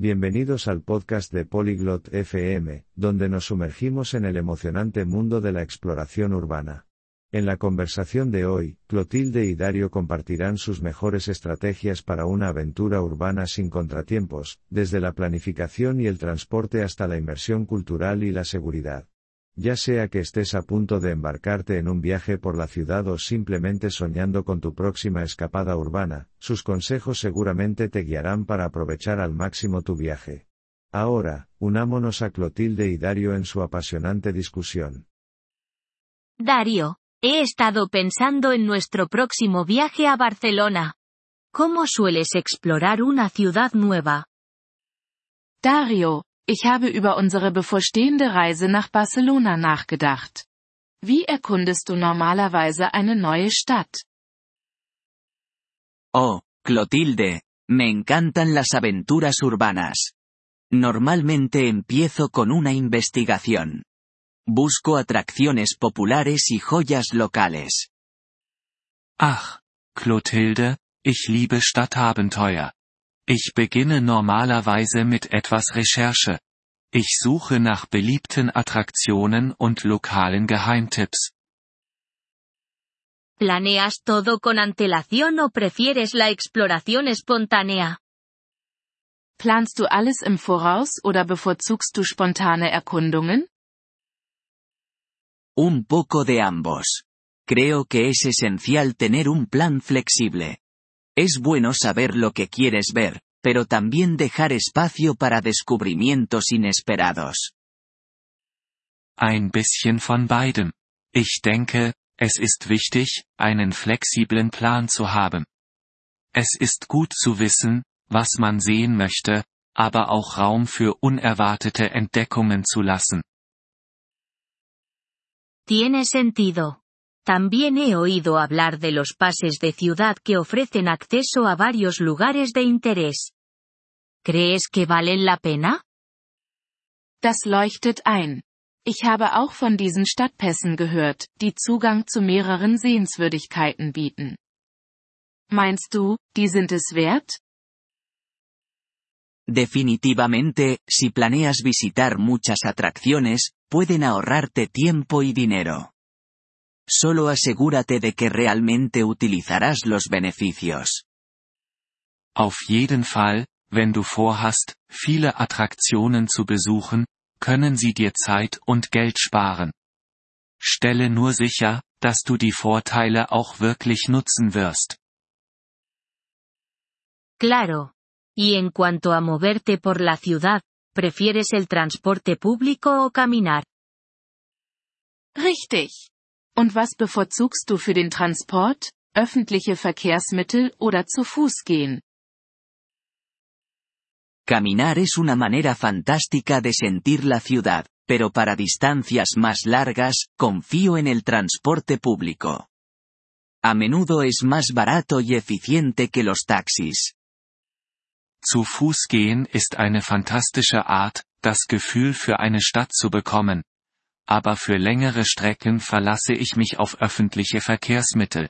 Bienvenidos al podcast de Polyglot FM, donde nos sumergimos en el emocionante mundo de la exploración urbana. En la conversación de hoy, Clotilde y Dario compartirán sus mejores estrategias para una aventura urbana sin contratiempos, desde la planificación y el transporte hasta la inversión cultural y la seguridad. Ya sea que estés a punto de embarcarte en un viaje por la ciudad o simplemente soñando con tu próxima escapada urbana, sus consejos seguramente te guiarán para aprovechar al máximo tu viaje. Ahora, unámonos a Clotilde y Dario en su apasionante discusión. Dario, he estado pensando en nuestro próximo viaje a Barcelona. ¿Cómo sueles explorar una ciudad nueva? Dario, Ich habe über unsere bevorstehende Reise nach Barcelona nachgedacht. Wie erkundest du normalerweise eine neue Stadt? Oh, Clotilde, me encantan las aventuras urbanas. Normalmente empiezo con una investigación. Busco atracciones populares y joyas locales. Ach, Clotilde, ich liebe Stadtabenteuer. Ich beginne normalerweise mit etwas Recherche. Ich suche nach beliebten Attraktionen und lokalen Geheimtipps. ¿Planeas todo con antelación o prefieres la exploración espontánea? Planst du alles im Voraus oder bevorzugst du spontane Erkundungen? Un poco de ambos. Creo que es esencial tener un plan flexible. Es bueno saber lo que quieres ver, pero también dejar espacio para descubrimientos inesperados. Ein bisschen von beidem. Ich denke, es ist wichtig, einen flexiblen Plan zu haben. Es ist gut zu wissen, was man sehen möchte, aber auch Raum für unerwartete Entdeckungen zu lassen. Tiene sentido. También he oído hablar de los pases de ciudad que ofrecen acceso a varios lugares de interés. ¿Crees que valen la pena? Das leuchtet ein. Ich habe auch von diesen Stadtpässen gehört, die Zugang zu mehreren Sehenswürdigkeiten bieten. Meinst du, die sind es wert? Definitivamente, si planeas visitar muchas atracciones, pueden ahorrarte tiempo y dinero. Solo asegúrate de que realmente utilizarás los beneficios. Auf jeden Fall, wenn du vorhast, viele Attraktionen zu besuchen, können sie dir Zeit und Geld sparen. Stelle nur sicher, dass du die Vorteile auch wirklich nutzen wirst. Claro. Y en cuanto a moverte por la ciudad, ¿prefieres el transporte público o caminar? Richtig. Und was bevorzugst du für den Transport, öffentliche Verkehrsmittel oder zu Fuß gehen? Caminar es una manera fantástica de sentir la ciudad, pero para distancias más largas, confío en el transporte público. A menudo es más barato y eficiente que los taxis. Zu Fuß gehen ist eine fantastische Art, das Gefühl für eine Stadt zu bekommen, aber für längere Strecken verlasse ich mich auf öffentliche Verkehrsmittel.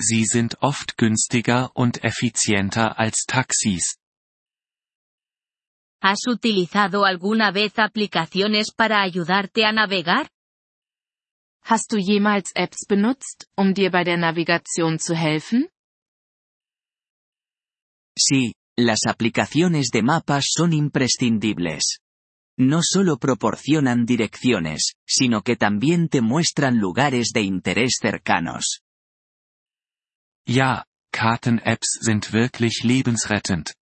Sie sind oft günstiger und effizienter als Taxis. ¿Has utilizado alguna vez aplicaciones para ayudarte a navegar? Hast du jemals Apps benutzt, um dir bei der Navigation zu helfen? Sí, las aplicaciones de mapas son imprescindibles. no solo proporcionan direcciones, sino que también te muestran lugares de interés cercanos. Ja, Karten-Apps sind wirklich lebensrettend.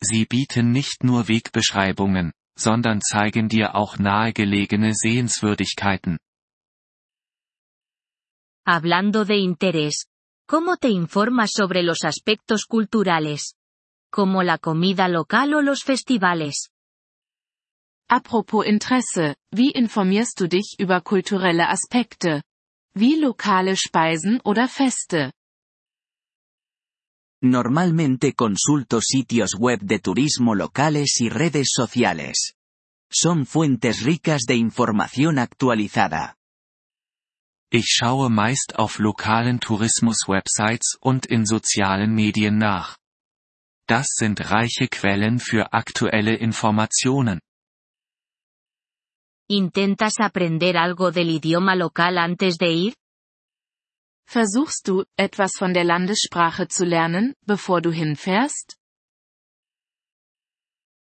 Sie bieten nicht nur Wegbeschreibungen, sondern zeigen dir auch nahegelegene Sehenswürdigkeiten. Hablando de interés, ¿cómo te informas sobre los aspectos culturales? Como la comida local o los festivales. Apropos Interesse, wie informierst du dich über kulturelle Aspekte? Wie lokale Speisen oder Feste? Normalmente consulto sitios web de turismo locales y redes sociales. Son fuentes ricas de información actualizada. Ich schaue meist auf lokalen Tourismus-Websites und in sozialen Medien nach. Das sind reiche Quellen für aktuelle Informationen. ¿Intentas aprender algo del idioma local antes de ir? Versuchst du, etwas von der Landessprache zu lernen, bevor du hinfährst?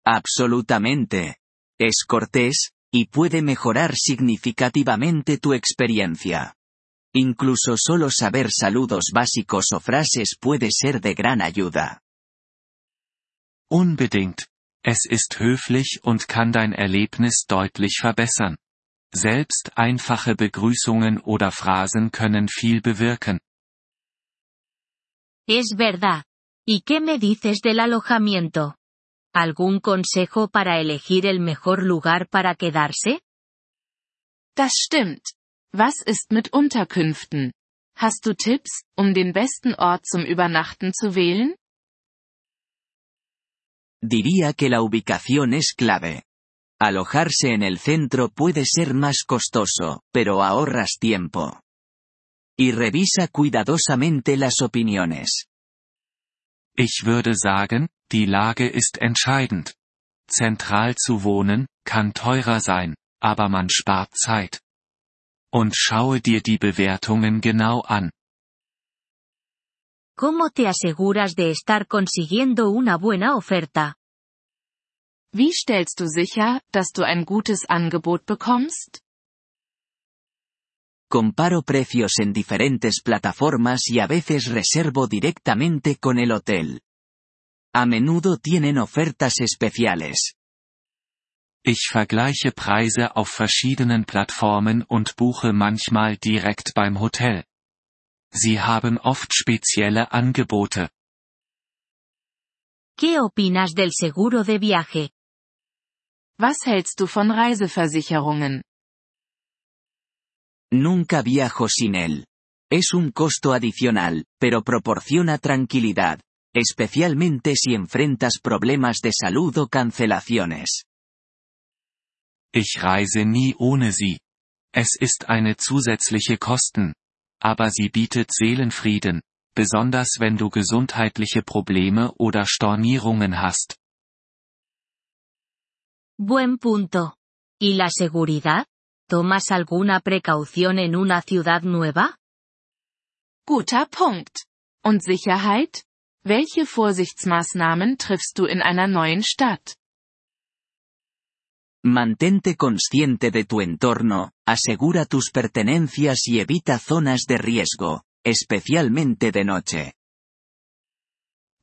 Absolutamente. Es cortés, y puede mejorar significativamente tu experiencia. Incluso solo saber saludos básicos o frases puede ser de gran ayuda. Unbedingt. Es ist höflich und kann dein Erlebnis deutlich verbessern. Selbst einfache Begrüßungen oder Phrasen können viel bewirken. Es verdad. ¿Y qué me dices del alojamiento? ¿Algún consejo para elegir el mejor lugar para quedarse? Das stimmt. Was ist mit Unterkünften? Hast du Tipps, um den besten Ort zum Übernachten zu wählen? Diría que la ubicación es clave. Alojarse en el centro puede ser más costoso, pero ahorras tiempo. Y revisa cuidadosamente las opiniones. Ich würde sagen, die Lage ist entscheidend. Zentral zu wohnen, kann teurer sein, aber man spart Zeit. Und schaue dir die Bewertungen genau an. ¿Cómo te aseguras de estar consiguiendo una buena oferta? Wie stellst du sicher, dass du ein gutes Angebot bekommst? Comparo precios en diferentes plataformas y a veces reservo directamente con el hotel. A menudo tienen ofertas especiales. Ich vergleiche Preise auf verschiedenen Plattformen und buche manchmal direkt beim Hotel. Sie haben oft spezielle Angebote. ¿Qué opinas del seguro de viaje? Was hältst du von Reiseversicherungen? Nunca viajo sin él. Es un costo adicional, pero proporciona tranquilidad, especialmente si enfrentas problemas de salud o cancelaciones. Ich reise nie ohne sie. Es ist eine zusätzliche Kosten. Aber sie bietet Seelenfrieden, besonders wenn du gesundheitliche Probleme oder Stornierungen hast. Buen punto. ¿Y la seguridad? ¿Tomas alguna precaución en una ciudad nueva? Guter Punkt. Und Sicherheit? Welche Vorsichtsmaßnahmen triffst du in einer neuen Stadt? Mantente consciente de tu entorno, asegura tus pertenencias y evita zonas de riesgo, especialmente de noche.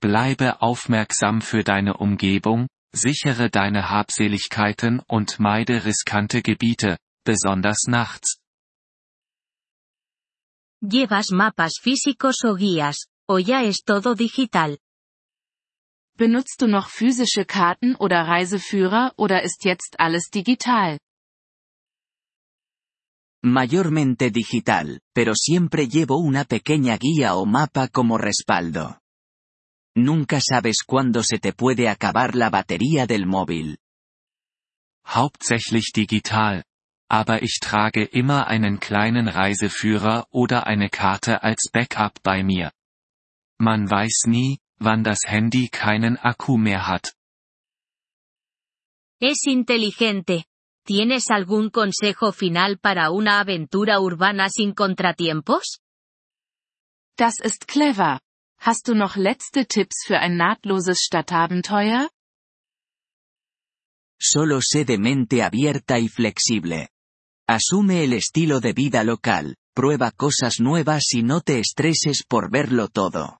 Bleibe aufmerksam für deine Umgebung, Sichere deine Habseligkeiten und meide riskante Gebiete, besonders nachts. ¿Llevas mapas físicos o guías, o ya es todo digital? Benutzt du noch physische Karten oder Reiseführer oder ist jetzt alles digital? Mayormente digital, pero siempre llevo una pequeña guía o mapa como respaldo. Nunca sabes cuándo se te puede acabar la batería del móvil. Hauptsächlich digital. Aber ich trage immer einen kleinen Reiseführer oder eine Karte als Backup bei mir. Man weiß nie, wann das Handy keinen Akku mehr hat. Es inteligente. ¿Tienes algún consejo final para una aventura urbana sin contratiempos? Das ist clever. Hast du noch letzte Tipps für ein nahtloses Stadtabenteuer? Solo sé de mente abierta y flexible. Asume el estilo de vida local, prueba cosas nuevas y no te estreses por verlo todo.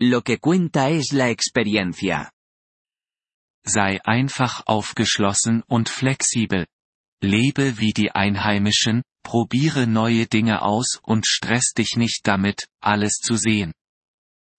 Lo que cuenta es la experiencia. Sei einfach aufgeschlossen und flexibel. Lebe wie die Einheimischen, probiere neue Dinge aus und stress dich nicht damit, alles zu sehen.